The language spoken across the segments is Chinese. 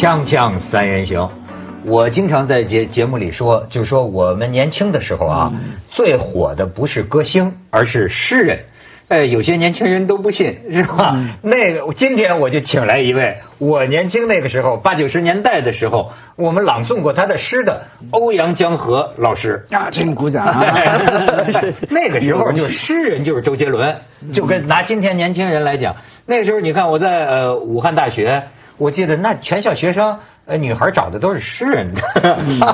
锵锵三人行，我经常在节节目里说，就是说我们年轻的时候啊，最火的不是歌星，而是诗人。哎，有些年轻人都不信，是吧？那个，今天我就请来一位，我年轻那个时候，八九十年代的时候，我们朗诵过他的诗的欧阳江河老师。啊，请鼓掌。那个时候就诗人就是周杰伦，就跟拿今天年轻人来讲，那个时候你看我在呃武汉大学，我记得那全校学生。呃，女孩找的都是诗人的，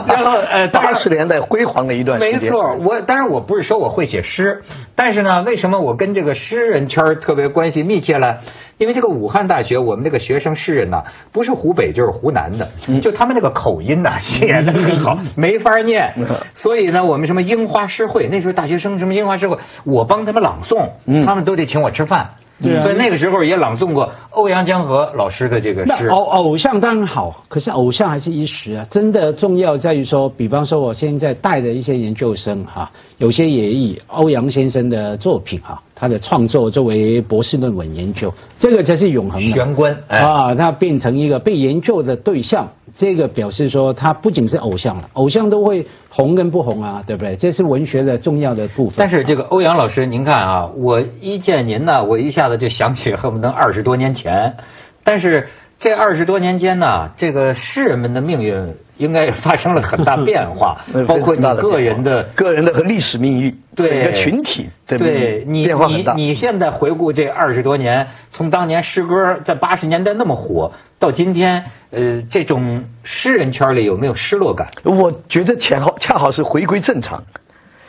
然后呃，八十年代辉煌的一段时间。没错，我当然我不是说我会写诗，但是呢，为什么我跟这个诗人圈特别关系密切呢？因为这个武汉大学，我们这个学生诗人呢，不是湖北就是湖南的，就他们那个口音呐，写的很好，没法念。所以呢，我们什么樱花诗会，那时候大学生什么樱花诗会，我帮他们朗诵，他们都得请我吃饭。对，所以那个时候也朗诵过欧阳江河老师的这个诗。偶偶像当然好，可是偶像还是一时啊。真的重要在于说，比方说我现在带的一些研究生哈，有些也以欧阳先生的作品哈。他的创作作为博士论文研究，这个才是永恒的玄关啊！他变成一个被研究的对象，这个表示说他不仅是偶像了，偶像都会红跟不红啊，对不对？这是文学的重要的部分。但是这个欧阳老师，您看啊，我一见您呢，我一下子就想起恨不得二十多年前，但是。这二十多年间呢，这个诗人们的命运应该发生了很大 变化，包括你个人的、个人的和历史命运，整个群体的对你你你现在回顾这二十多年，从当年诗歌在八十年代那么火，到今天，呃，这种诗人圈里有没有失落感？我觉得恰好恰好是回归正常，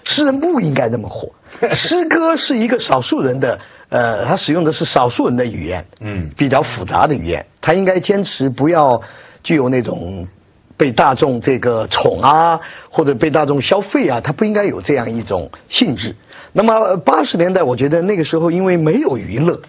诗人不应该那么火，诗歌是一个少数人的。呃，他使用的是少数人的语言，嗯，比较复杂的语言，他应该坚持不要具有那种被大众这个宠啊，或者被大众消费啊，他不应该有这样一种性质。那么八十年代，我觉得那个时候因为没有娱乐。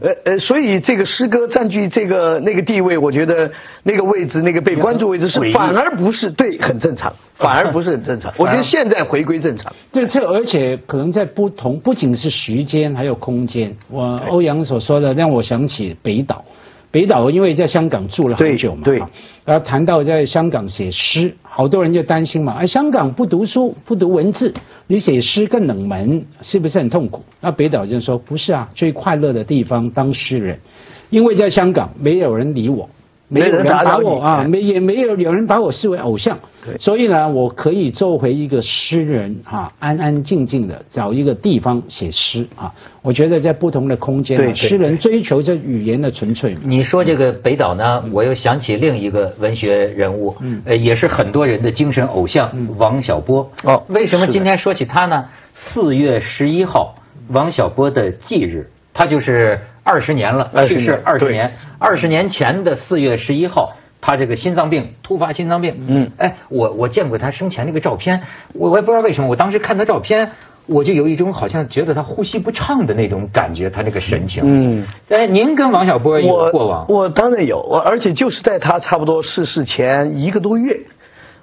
呃呃，所以这个诗歌占据这个那个地位，我觉得那个位置，那个被关注位置是反而不是对，很正常，反而不是很正常。我觉得现在回归正常。对，这而且可能在不同，不仅是时间，还有空间。我欧阳所说的让我想起北岛。北岛因为在香港住了很久嘛，对，然后谈到在香港写诗，好多人就担心嘛，哎，香港不读书，不读文字，你写诗更冷门，是不是很痛苦？那北岛就说，不是啊，最快乐的地方当诗人，因为在香港没有人理我。没人打倒我啊，没也没有有人把我视为偶像，所以呢，我可以做回一个诗人啊，安安静静的找一个地方写诗啊。我觉得在不同的空间，诗人追求着语言的纯粹。你说这个北岛呢，我又想起另一个文学人物，呃，也是很多人的精神偶像王小波。哦，为什么今天说起他呢？四月十一号，王小波的忌日，他就是。二十年了，去世二十年。二十年前的四月十一号，他这个心脏病，突发心脏病。嗯，哎，我我见过他生前那个照片，我我也不知道为什么，我当时看他照片，我就有一种好像觉得他呼吸不畅的那种感觉，他那个神情。嗯，哎，您跟王小波有过往？我当然有，我而且就是在他差不多逝世前一个多月，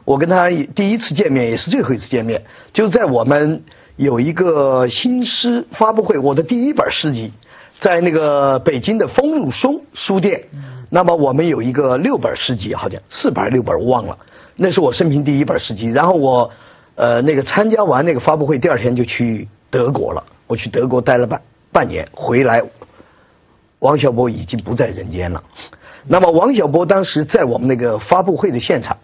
我跟他第一次见面，也是最后一次见面，就在我们有一个新诗发布会，我的第一本诗集。在那个北京的丰禄松书店，那么我们有一个六本诗集，好像四本六本我忘了，那是我生平第一本诗集。然后我，呃，那个参加完那个发布会，第二天就去德国了。我去德国待了半半年，回来，王小波已经不在人间了。那么王小波当时在我们那个发布会的现场。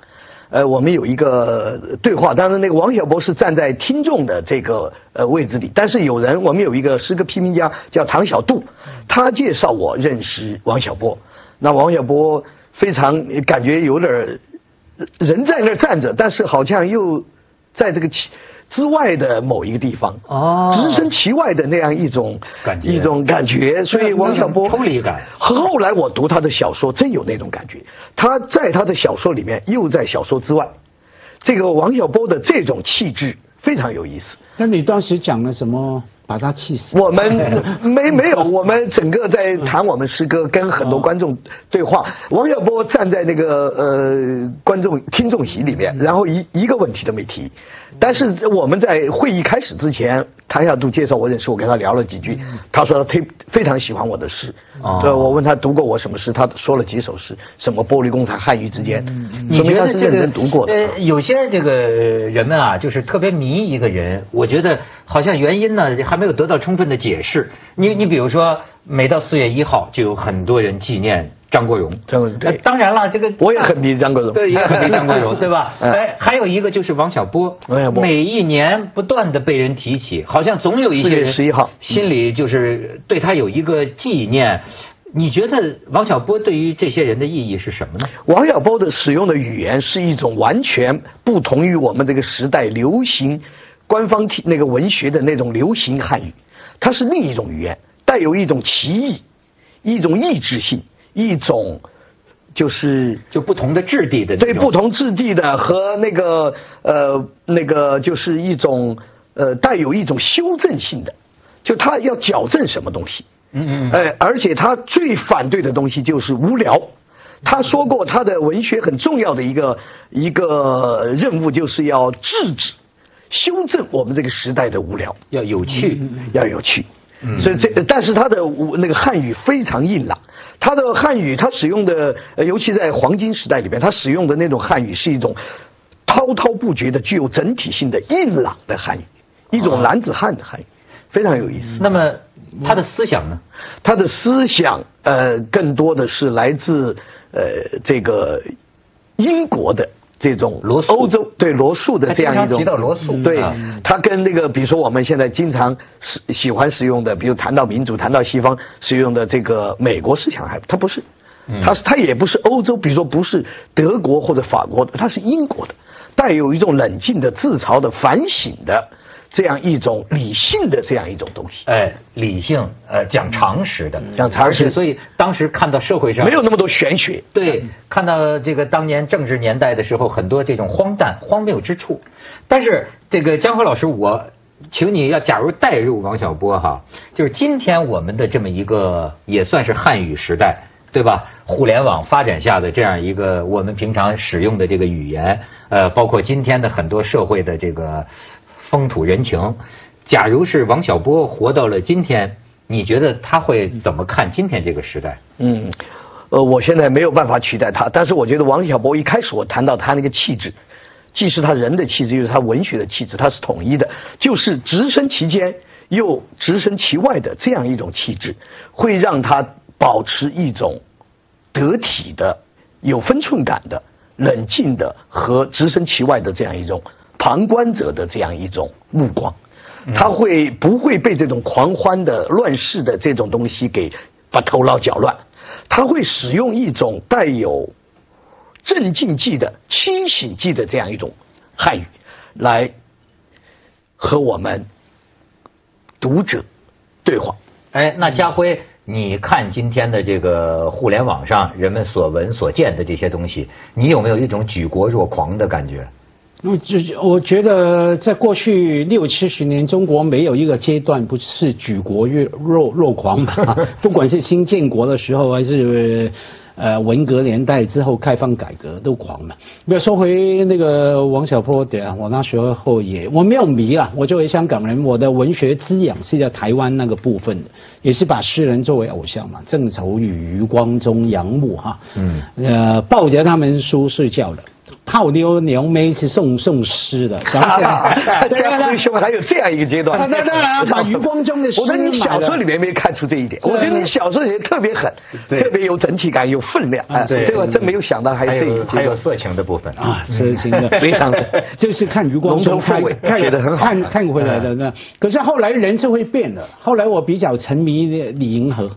呃，我们有一个对话，当然那个王小波是站在听众的这个呃位置里，但是有人，我们有一个诗歌批评家叫唐小杜，他介绍我认识王小波，那王小波非常感觉有点人在那儿站着，但是好像又在这个气。之外的某一个地方，哦，置身其外的那样一种感觉，一种感觉。所以王小波抽离感。后来我读他的小说，真有那种感觉。他在他的小说里面，又在小说之外。这个王小波的这种气质非常有意思。那你当时讲了什么？把他气死。我们 没没有，我们整个在谈我们诗歌，跟很多观众对话。王小波站在那个呃观众听众席里面，然后一一个问题都没提。但是我们在会议开始之前，谭小度介绍我认识，我跟他聊了几句。他说他非非常喜欢我的诗。对，我问他读过我什么诗，他说了几首诗，什么《玻璃工厂》《汉语之间》。你觉得这个呃，有些这个人们啊，就是特别迷一个人，我觉得好像原因呢还没有得到充分的解释。你你比如说，每到四月一号，就有很多人纪念。张国荣，张国荣对，当然了，这个我也很迷张国荣，对，也很迷张国荣，对吧？哎，还有一个就是王小波，每一年不断的被人提起，好像总有一些人十一号心里就是对他有一个纪念。你觉得王小波对于这些人的意义是什么呢？王小波的使用的语言是一种完全不同于我们这个时代流行官方体那个文学的那种流行汉语，它是另一种语言，带有一种奇异，一种意志性。一种就是就不同的质地的对不同质地的和那个呃那个就是一种呃带有一种修正性的，就他要矫正什么东西，嗯嗯，哎，而且他最反对的东西就是无聊。他说过他的文学很重要的一个一个任务就是要制止、修正我们这个时代的无聊，要有趣，要有趣。所以这，但是他的那个汉语非常硬朗。他的汉语，他使用的，尤其在黄金时代里边，他使用的那种汉语是一种滔滔不绝的、具有整体性的硬朗的汉语，一种男子汉的汉语，非常有意思。那么他的思想呢？他的思想，呃，更多的是来自呃这个英国的。这种罗欧洲对罗素的这样一种。提到罗素，对，他跟那个比如说我们现在经常使喜欢使用的，比如谈到民主，谈到西方使用的这个美国思想，还他不是，他是他也不是欧洲，比如说不是德国或者法国的，他是英国的，带有一种冷静的自嘲的反省的。这样一种理性的这样一种东西，哎，理性，呃，讲常识的，讲常识。所以当时看到社会上没有那么多玄学，对，看到这个当年政治年代的时候，很多这种荒诞、荒谬之处。但是这个江河老师，我请你要假如代入王小波哈，就是今天我们的这么一个也算是汉语时代，对吧？互联网发展下的这样一个我们平常使用的这个语言，呃，包括今天的很多社会的这个。风土人情，假如是王小波活到了今天，你觉得他会怎么看今天这个时代？嗯，呃，我现在没有办法取代他，但是我觉得王小波一开始我谈到他那个气质，既是他人的气质，又是他文学的气质，他是统一的，就是直身其间又直身其外的这样一种气质，会让他保持一种得体的、有分寸感的、冷静的和直身其外的这样一种。旁观者的这样一种目光，他会不会被这种狂欢的乱世的这种东西给把头脑搅乱？他会使用一种带有镇静剂的清醒剂的这样一种汉语来和我们读者对话。哎，那家辉，你看今天的这个互联网上人们所闻所见的这些东西，你有没有一种举国若狂的感觉？我就我觉得，在过去六七十年，中国没有一个阶段不是举国若若若狂的，不管是新建国的时候，还是呃文革年代之后开放改革都狂嘛。不要说回那个王小波的，我那时候也我没有迷啊。我作为香港人，我的文学滋养是在台湾那个部分的，也是把诗人作为偶像嘛，郑愁予、余光中、杨牧哈，嗯，呃，抱着他们书睡觉的。泡妞娘妹是送送诗的，想起来，家辉兄还有这样一个阶段。那当然，把余光中的诗。我说你小说里面没看出这一点，我觉得你小说里面特别狠，特别有整体感，有分量。啊，这个真没有想到还有这一还有色情的部分啊，色情的 非常就是看余光中看写的很好，看看回来的那。可是后来人是会变的，后来我比较沉迷李银河，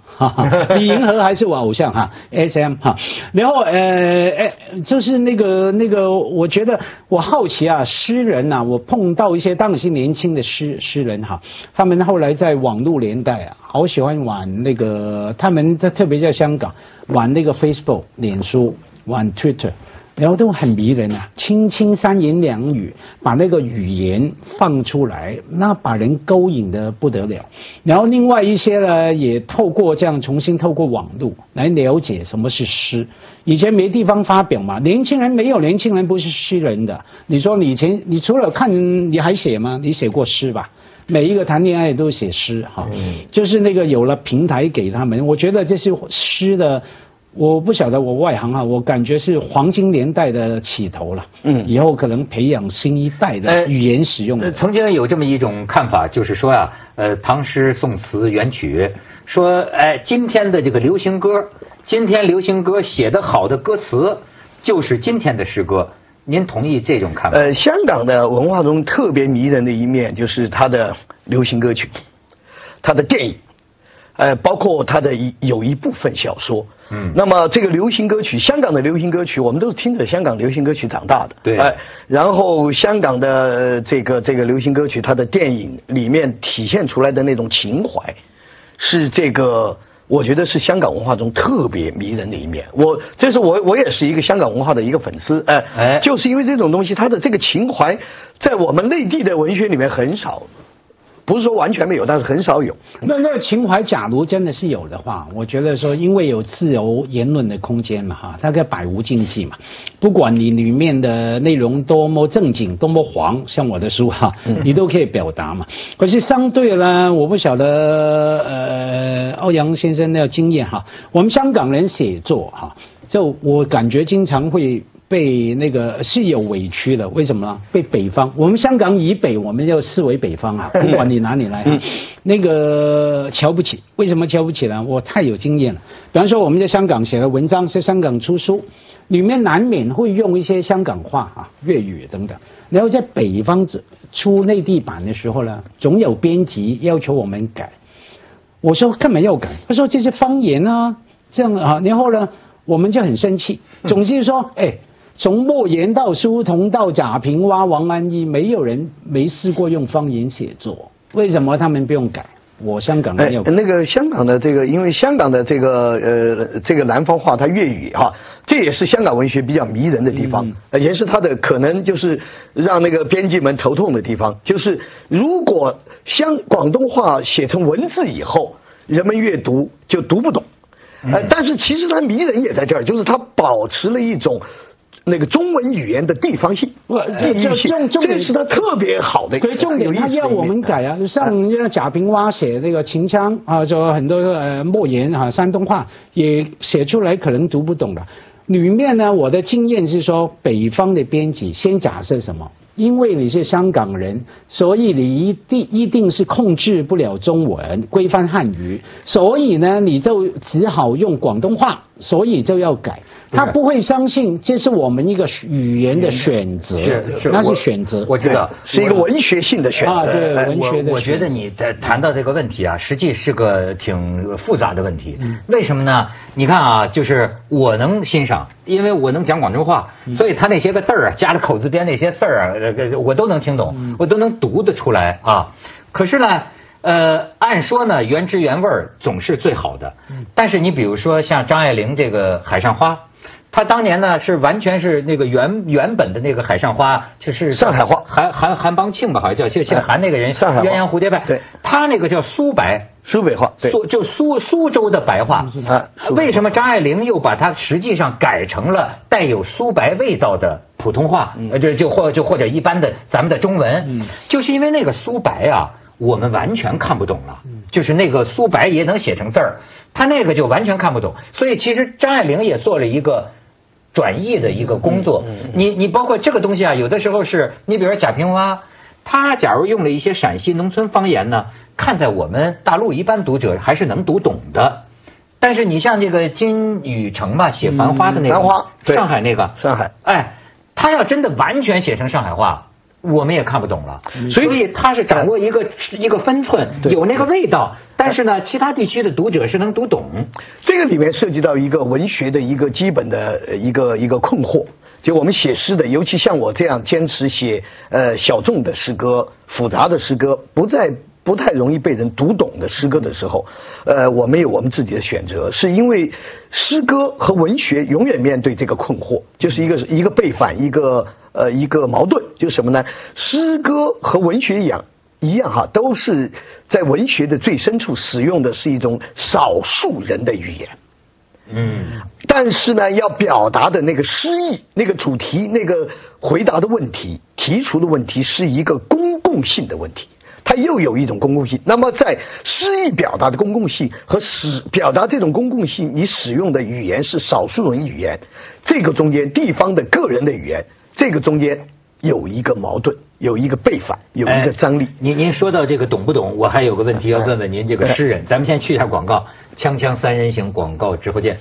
李银河还是我偶像哈，S M 哈。然后呃哎，就是那个那个。呃，我觉得我好奇啊，诗人呐，我碰到一些当时年轻的诗诗人哈，他们后来在网络年代啊，好喜欢玩那个，他们在特别在香港玩那个 Facebook 脸书，玩 Twitter，然后都很迷人啊，轻轻三言两语，把那个语言放出来，那把人勾引的不得了。然后另外一些呢，也透过这样重新透过网络来了解什么是诗。以前没地方发表嘛，年轻人没有年轻人不是诗人的。你说你以前你除了看你还写吗？你写过诗吧？每一个谈恋爱都写诗哈，就是那个有了平台给他们，我觉得这是诗的。我不晓得我外行啊，我感觉是黄金年代的起头了。嗯，以后可能培养新一代的语言使用。曾经有这么一种看法，就是说呀，呃，唐诗宋词元曲，说哎，今天的这个流行歌，今天流行歌写的好的歌词，就是今天的诗歌。您同意这种看法？呃，香港的文化中特别迷人的一面，就是它的流行歌曲，它的电影，呃，包括他的一有一部分小说。嗯。那么这个流行歌曲，香港的流行歌曲，我们都是听着香港流行歌曲长大的。对。哎，然后香港的这个这个流行歌曲，它的电影里面体现出来的那种情怀，是这个。我觉得是香港文化中特别迷人的一面。我这是我我也是一个香港文化的一个粉丝，哎哎，就是因为这种东西，它的这个情怀，在我们内地的文学里面很少。不是说完全没有，但是很少有。那那个情怀，假如真的是有的话，我觉得说，因为有自由言论的空间嘛，哈，大概百无禁忌嘛。不管你里面的内容多么正经、多么黄，像我的书哈，你都可以表达嘛。可是相对呢，我不晓得呃，欧阳先生的经验哈，我们香港人写作哈，就我感觉经常会。被那个是有委屈的，为什么呢？被北方，我们香港以北，我们要视为北方啊，不管你哪里来，那个瞧不起。为什么瞧不起呢？我太有经验了。比方说，我们在香港写的文章，在香港出书，里面难免会用一些香港话啊、粤语等等。然后在北方出内地版的时候呢，总有编辑要求我们改。我说干嘛要改？他说这是方言啊，这样啊。然后呢，我们就很生气。总是说，哎。从莫言到书童到贾平凹、王安忆，没有人没试过用方言写作。为什么他们不用改？我香港没有。那个香港的这个，因为香港的这个呃这个南方话，它粤语哈，这也是香港文学比较迷人的地方，也是它的可能就是让那个编辑们头痛的地方。就是如果香广东话写成文字以后，人们阅读就读不懂。呃，但是其实它迷人也在这儿，就是它保持了一种。那个中文语言的地方性，地域性，这是他特别好的。所以重点他要我们改啊，像像贾平凹写那个秦腔啊，就很多呃莫言啊山东话也写出来，可能读不懂的。里面呢，我的经验是说，北方的编辑先假设什么？因为你是香港人，所以你一定一定是控制不了中文规范汉语，所以呢，你就只好用广东话，所以就要改。他不会相信这是我们一个语言的选择是，那是选择。我知道是一个文学性的选择。啊，对，文学的。我觉得你在谈到这个问题啊，实际是个挺复杂的问题。为什么呢？你看啊，就是我能欣赏，因为我能讲广州话，所以他那些个字儿啊，加了口字边那些字儿啊，我都能听懂，我都能读得出来啊。可是呢，呃，按说呢，原汁原味总是最好的。但是你比如说像张爱玲这个《海上花》。他当年呢是完全是那个原原本的那个海上花，就是上海话，韩韩韩邦庆吧，好像叫姓姓韩那个人，上海鸳鸯蝴蝶派，对，他那个叫苏白，苏北话，苏就苏苏州的白话。啊为什么张爱玲又把它实际上改成了带有苏白味道的普通话？就就或就或者一般的咱们的中文，就是因为那个苏白啊，我们完全看不懂了，就是那个苏白也能写成字儿，他那个就完全看不懂。所以其实张爱玲也做了一个。转译的一个工作，你你包括这个东西啊，有的时候是你比如说贾平凹，他假如用了一些陕西农村方言呢，看在我们大陆一般读者还是能读懂的。但是你像这个金宇澄吧，写《繁花》的那个，上海那个，上海，哎，他要真的完全写成上海话。我们也看不懂了，所以他是掌握一个一个分寸，有那个味道。但是呢，其他地区的读者是能读懂。这个里面涉及到一个文学的一个基本的一个一个困惑，就我们写诗的，尤其像我这样坚持写呃小众的诗歌、复杂的诗歌，不在。不太容易被人读懂的诗歌的时候，呃，我们有我们自己的选择，是因为诗歌和文学永远面对这个困惑，就是一个一个背反，一个呃一个矛盾，就是什么呢？诗歌和文学一样一样哈，都是在文学的最深处使用的是一种少数人的语言。嗯，但是呢，要表达的那个诗意、那个主题、那个回答的问题、提出的问题，是一个公共性的问题。它又有一种公共性。那么，在诗意表达的公共性和使表达这种公共性，你使用的语言是少数人语言，这个中间地方的个人的语言，这个中间有一个矛盾，有一个背反，有一个张力。您您说到这个懂不懂？我还有个问题要问问您，这个诗人。咱们先去一下广告，锵锵三人行广告直播间。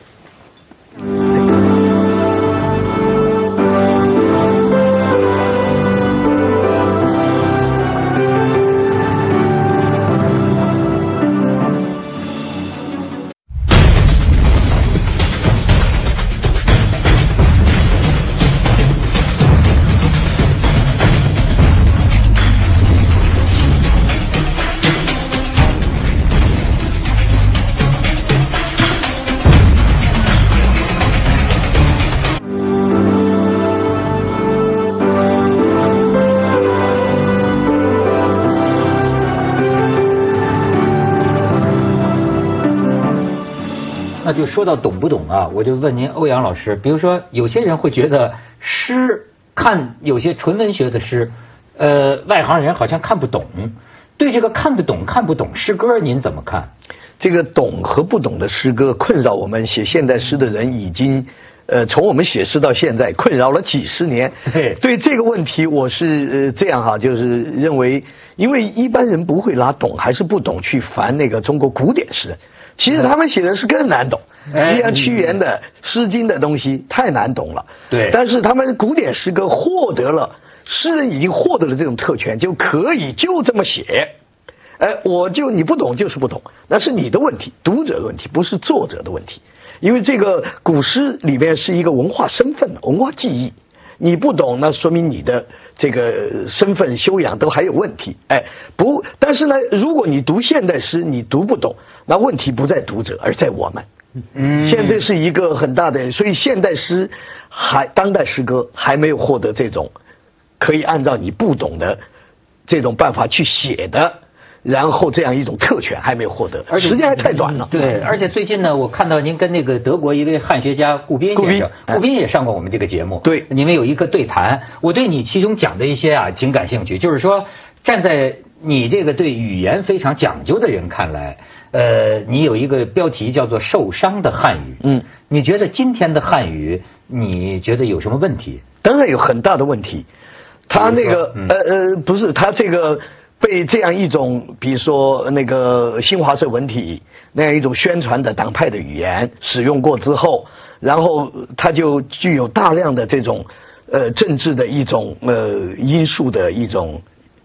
就说到懂不懂啊，我就问您欧阳老师，比如说有些人会觉得诗看有些纯文学的诗，呃，外行人好像看不懂。对这个看得懂看不懂诗歌，您怎么看？这个懂和不懂的诗歌困扰我们写现代诗的人已经，呃，从我们写诗到现在困扰了几十年。对这个问题，我是呃这样哈，就是认为，因为一般人不会拿懂还是不懂去烦那个中国古典诗人。其实他们写的是更难懂，你像屈原的《诗经》的东西太难懂了。对。但是他们古典诗歌获得了诗人已经获得了这种特权，就可以就这么写。哎，我就你不懂就是不懂，那是你的问题，读者的问题，不是作者的问题。因为这个古诗里面是一个文化身份、文化记忆。你不懂，那说明你的这个身份修养都还有问题。哎，不，但是呢，如果你读现代诗，你读不懂，那问题不在读者，而在我们。嗯，现在是一个很大的，所以现代诗还当代诗歌还没有获得这种可以按照你不懂的这种办法去写的。然后这样一种特权还没有获得，而时间还太短了。对，而且最近呢，我看到您跟那个德国一位汉学家顾斌先生，顾斌也上过我们这个节目。对，你们有一个对谈，我对你其中讲的一些啊挺感兴趣。就是说，站在你这个对语言非常讲究的人看来，呃，你有一个标题叫做“受伤的汉语”。嗯，你觉得今天的汉语，你觉得有什么问题？当然有很大的问题。他那个呃呃，不是他这个。被这样一种，比如说那个新华社文体那样一种宣传的党派的语言使用过之后，然后它就具有大量的这种呃政治的一种呃因素的一种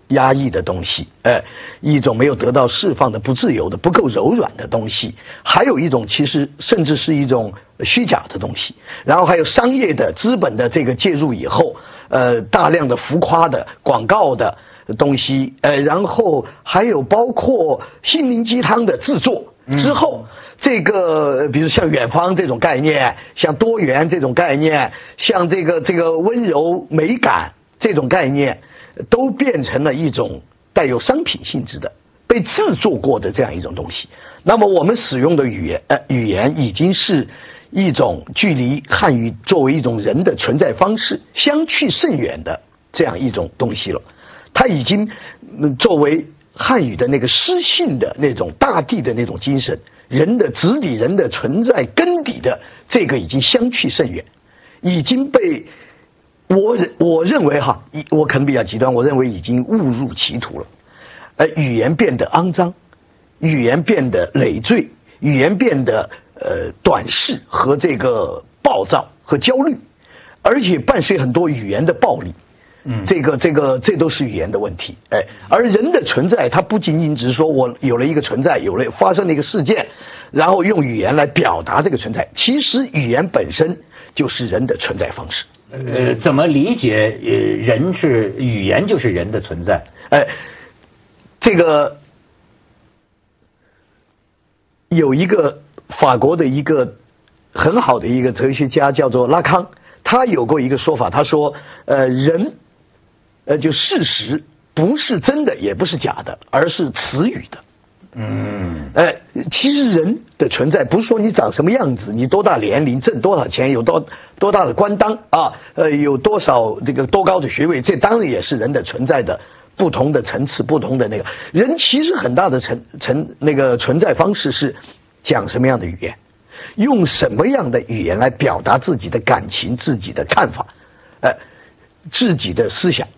压抑的东西，呃一种没有得到释放的不自由的不够柔软的东西，还有一种其实甚至是一种虚假的东西，然后还有商业的资本的这个介入以后，呃大量的浮夸的广告的。东西，呃，然后还有包括心灵鸡汤的制作之后，这个比如像远方这种概念，像多元这种概念，像这个这个温柔美感这种概念，都变成了一种带有商品性质的被制作过的这样一种东西。那么我们使用的语言，呃，语言已经是一种距离汉语作为一种人的存在方式相去甚远的这样一种东西了。它已经作为汉语的那个诗性的那种大地的那种精神，人的直底人的存在根底的这个已经相去甚远，已经被我我认为哈，我可能比较极端，我认为已经误入歧途了。呃，语言变得肮脏，语言变得累赘，语言变得呃短视和这个暴躁和焦虑，而且伴随很多语言的暴力。嗯，这个这个这都是语言的问题，哎，而人的存在，它不仅仅只是说我有了一个存在，有了发生了一个事件，然后用语言来表达这个存在。其实语言本身就是人的存在方式。呃，怎么理解？呃，人是语言就是人的存在。哎，这个有一个法国的一个很好的一个哲学家叫做拉康，他有过一个说法，他说，呃，人，呃，就事实不是真的，也不是假的，而是词语的。嗯，哎，其实人的存在不是说你长什么样子，你多大年龄，挣多少钱，有多多大的官当啊，呃，有多少这个多高的学位，这当然也是人的存在的不同的层次，不同的那个人其实很大的存存那个存在方式是讲什么样的语言，用什么样的语言来表达自己的感情、自己的看法，呃，自己的思想，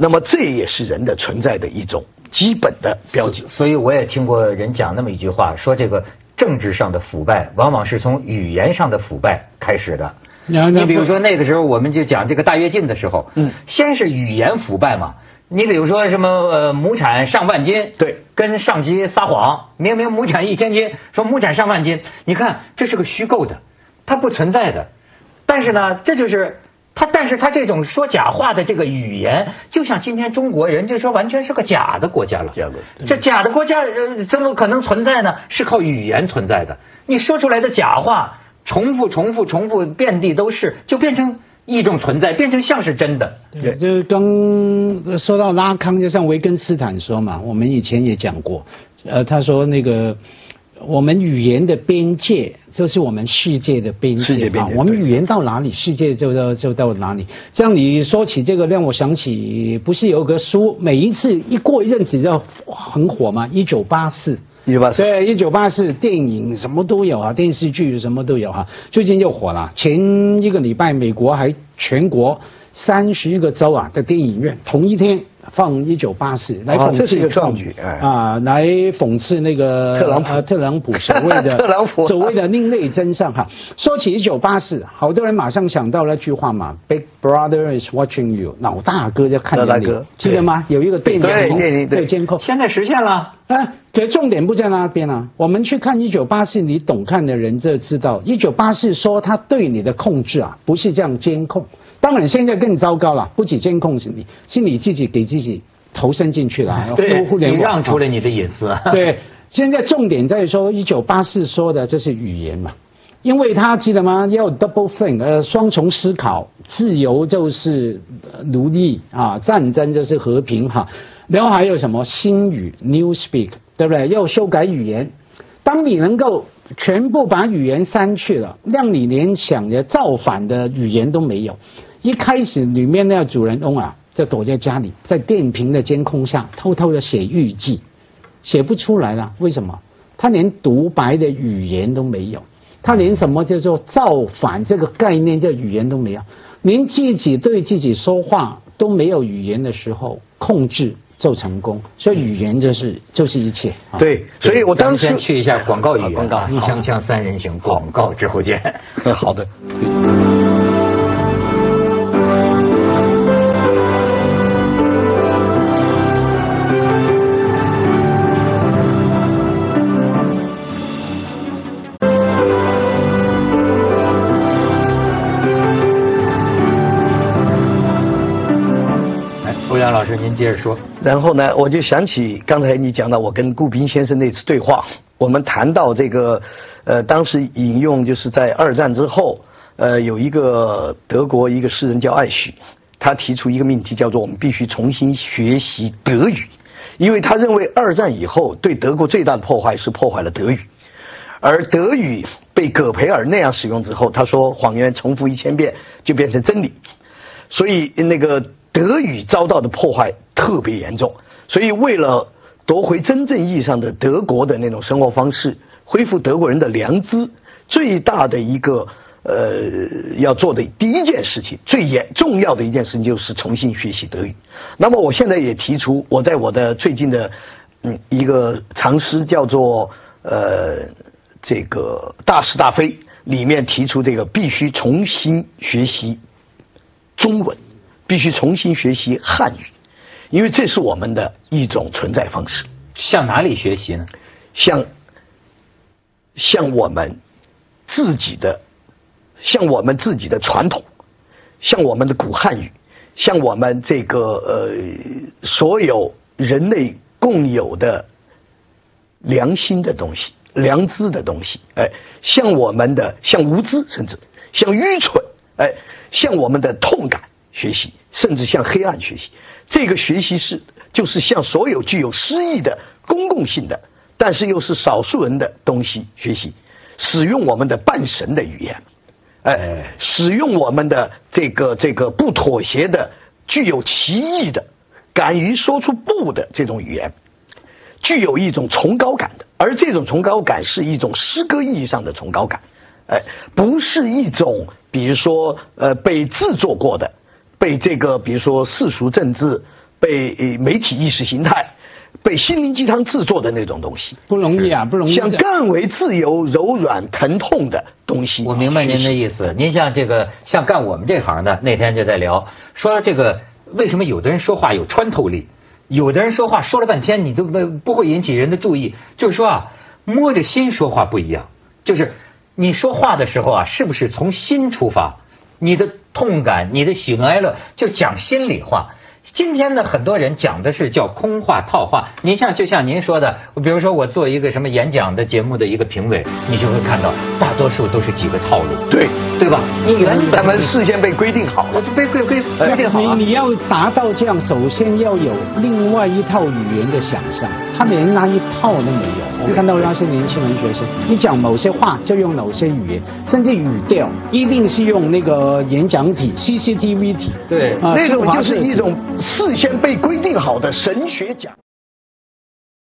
那么这也是人的存在的一种。基本的标记，所以我也听过人讲那么一句话，说这个政治上的腐败，往往是从语言上的腐败开始的。你比如说那个时候，我们就讲这个大跃进的时候，嗯，先是语言腐败嘛。你比如说什么呃，亩产上万斤，对，跟上级撒谎，明明亩产一千斤，说亩产上万斤，你看这是个虚构的，它不存在的。但是呢，这就是。他，但是他这种说假话的这个语言，就像今天中国人就说完全是个假的国家了。假的，这假的国家怎么可能存在呢？是靠语言存在的。你说出来的假话，重复、重复、重复，遍地都是，就变成一种存在，变成像是真的。对，就刚说到拉康，就像维根斯坦说嘛，我们以前也讲过，呃，他说那个。我们语言的边界就是我们世界的边界啊！我们语言到哪里，世界就到就到哪里。这样你说起这个，让我想起，不是有个书，每一次一过一阵子就很火吗？一九八四，一九八四，对，一九八四电影什么都有啊，电视剧什么都有哈。最近又火了，前一个礼拜美国还全国三十一个州啊的电影院同一天。放一九八四来讽刺一个创举，啊，来讽刺那个特朗普，特朗普 所谓的特朗普所谓的另类真相哈。说起一九八四，好多人马上想到那句话嘛，Big Brother is watching you，老大哥在看着你，记得吗？有一个电影在监控，现在实现了。哎，可重点不在那边啊。我们去看一九八四，你懂看的人就知道，一九八四说他对你的控制啊，不是这样监控。当然，现在更糟糕了，不仅监控是你，是你自己给自己投身进去了。对，你让出了你的隐私。对，现在重点在说一九八四说的这是语言嘛，因为他记得吗？要 double think，呃，双重思考，自由就是奴隶啊，战争就是和平哈。然后还有什么新语 new speak，对不对？要修改语言，当你能够。全部把语言删去了，让你连想着造反的语言都没有。一开始里面那个主人翁啊，就躲在家里，在电瓶的监控下偷偷的写日记，写不出来了。为什么？他连独白的语言都没有，他连什么叫做造反这个概念这语言都没有，连自己对自己说话都没有语言的时候，控制。就成功，所以语言就是就是一切。对，所以我当时先去一下广告语言，广告一枪枪三人行，广告之后见。好的。接着说，然后呢，我就想起刚才你讲到我跟顾斌先生那次对话，我们谈到这个，呃，当时引用就是在二战之后，呃，有一个德国一个诗人叫艾许，他提出一个命题叫做我们必须重新学习德语，因为他认为二战以后对德国最大的破坏是破坏了德语，而德语被葛培尔那样使用之后，他说谎言重复一千遍就变成真理，所以那个。德语遭到的破坏特别严重，所以为了夺回真正意义上的德国的那种生活方式，恢复德国人的良知，最大的一个呃要做的第一件事情，最严重要的一件事情就是重新学习德语。那么我现在也提出，我在我的最近的嗯一个长诗叫做呃这个大是大非里面提出这个必须重新学习中文。必须重新学习汉语，因为这是我们的一种存在方式。向哪里学习呢？向向我们自己的，向我们自己的传统，向我们的古汉语，向我们这个呃所有人类共有的良心的东西，良知的东西，哎，像我们的像无知，甚至像愚蠢，哎，像我们的痛感学习，甚至向黑暗学习。这个学习是就是向所有具有诗意的公共性的，但是又是少数人的东西学习，使用我们的半神的语言，哎，使用我们的这个这个不妥协的、具有歧义的、敢于说出不的这种语言。具有一种崇高感的，而这种崇高感是一种诗歌意义上的崇高感，哎，不是一种比如说呃被制作过的，被这个比如说世俗政治、被媒体意识形态、被心灵鸡汤制作的那种东西，不容易啊，不容易。像更为自由、柔软、疼痛的东西。我明白您的意思。您像这个像干我们这行的，那天就在聊说这个为什么有的人说话有穿透力。有的人说话说了半天，你都不不会引起人的注意。就是说啊，摸着心说话不一样。就是你说话的时候啊，是不是从心出发？你的痛感，你的喜怒哀乐，就讲心里话。今天呢，很多人讲的是叫空话套话。您像就像您说的，比如说我做一个什么演讲的节目的一个评委，你就会看到大多数都是几个套路，对对吧？你原本他们事先被规定好了，被规规规定好了。你你要达到这样，首先要有另外一套语言的想象，他连那一套都没有。我看到那些年轻人学生，你讲某些话就用某些语言，甚至语调一定是用那个演讲体 CCTV 体，对，那种就是一种。事先被规定好的神学奖。